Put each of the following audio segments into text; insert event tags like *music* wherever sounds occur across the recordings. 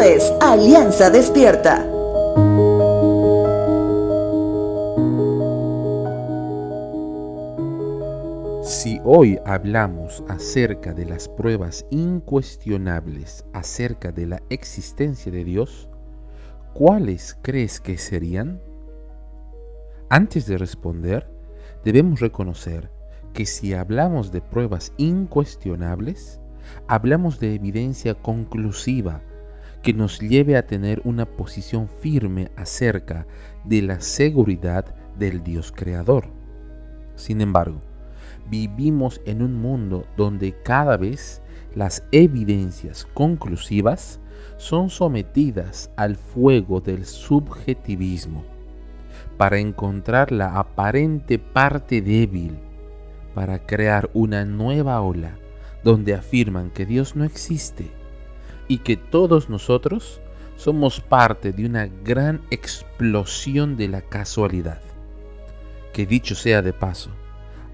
es Alianza Despierta. Si hoy hablamos acerca de las pruebas incuestionables acerca de la existencia de Dios, ¿cuáles crees que serían? Antes de responder, debemos reconocer que si hablamos de pruebas incuestionables, hablamos de evidencia conclusiva que nos lleve a tener una posición firme acerca de la seguridad del Dios creador. Sin embargo, vivimos en un mundo donde cada vez las evidencias conclusivas son sometidas al fuego del subjetivismo para encontrar la aparente parte débil para crear una nueva ola donde afirman que Dios no existe y que todos nosotros somos parte de una gran explosión de la casualidad. Que dicho sea de paso,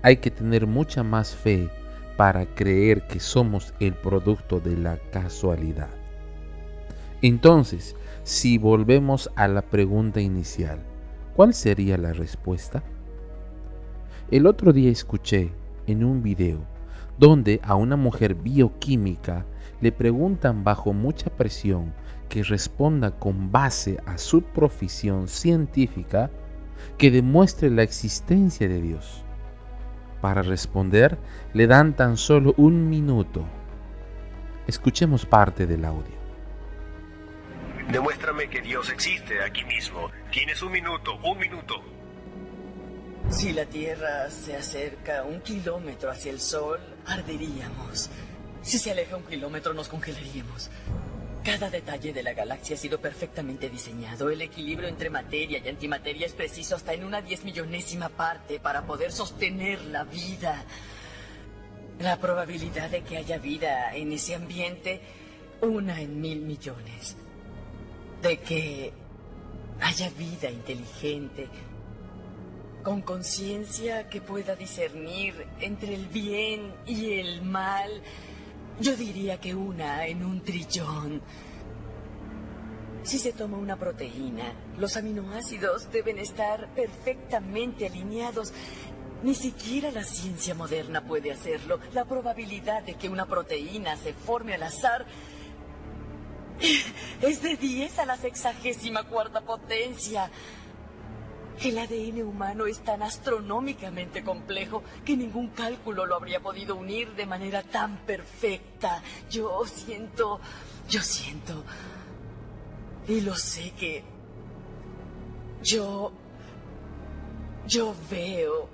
hay que tener mucha más fe para creer que somos el producto de la casualidad. Entonces, si volvemos a la pregunta inicial, ¿cuál sería la respuesta? El otro día escuché en un video donde a una mujer bioquímica le preguntan bajo mucha presión que responda con base a su profesión científica que demuestre la existencia de Dios. Para responder le dan tan solo un minuto. Escuchemos parte del audio. Demuéstrame que Dios existe aquí mismo. Tienes un minuto, un minuto. Si la Tierra se acerca un kilómetro hacia el Sol, arderíamos. Si se aleja un kilómetro, nos congelaríamos. Cada detalle de la galaxia ha sido perfectamente diseñado. El equilibrio entre materia y antimateria es preciso hasta en una diez millonésima parte para poder sostener la vida. La probabilidad de que haya vida en ese ambiente, una en mil millones. De que haya vida inteligente, con conciencia que pueda discernir entre el bien y el mal, yo diría que una en un trillón. Si se toma una proteína, los aminoácidos deben estar perfectamente alineados. Ni siquiera la ciencia moderna puede hacerlo. La probabilidad de que una proteína se forme al azar *laughs* es de 10 a la sexagésima cuarta potencia. El ADN humano es tan astronómicamente complejo que ningún cálculo lo habría podido unir de manera tan perfecta. Yo siento, yo siento, y lo sé que yo, yo veo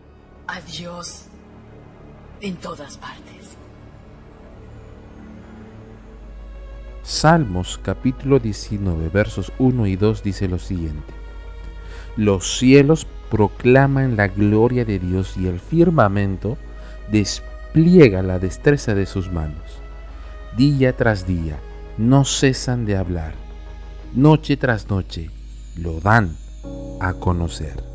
a Dios en todas partes. Salmos capítulo 19 versos 1 y 2 dice lo siguiente. Los cielos proclaman la gloria de Dios y el firmamento despliega la destreza de sus manos. Día tras día no cesan de hablar. Noche tras noche lo dan a conocer.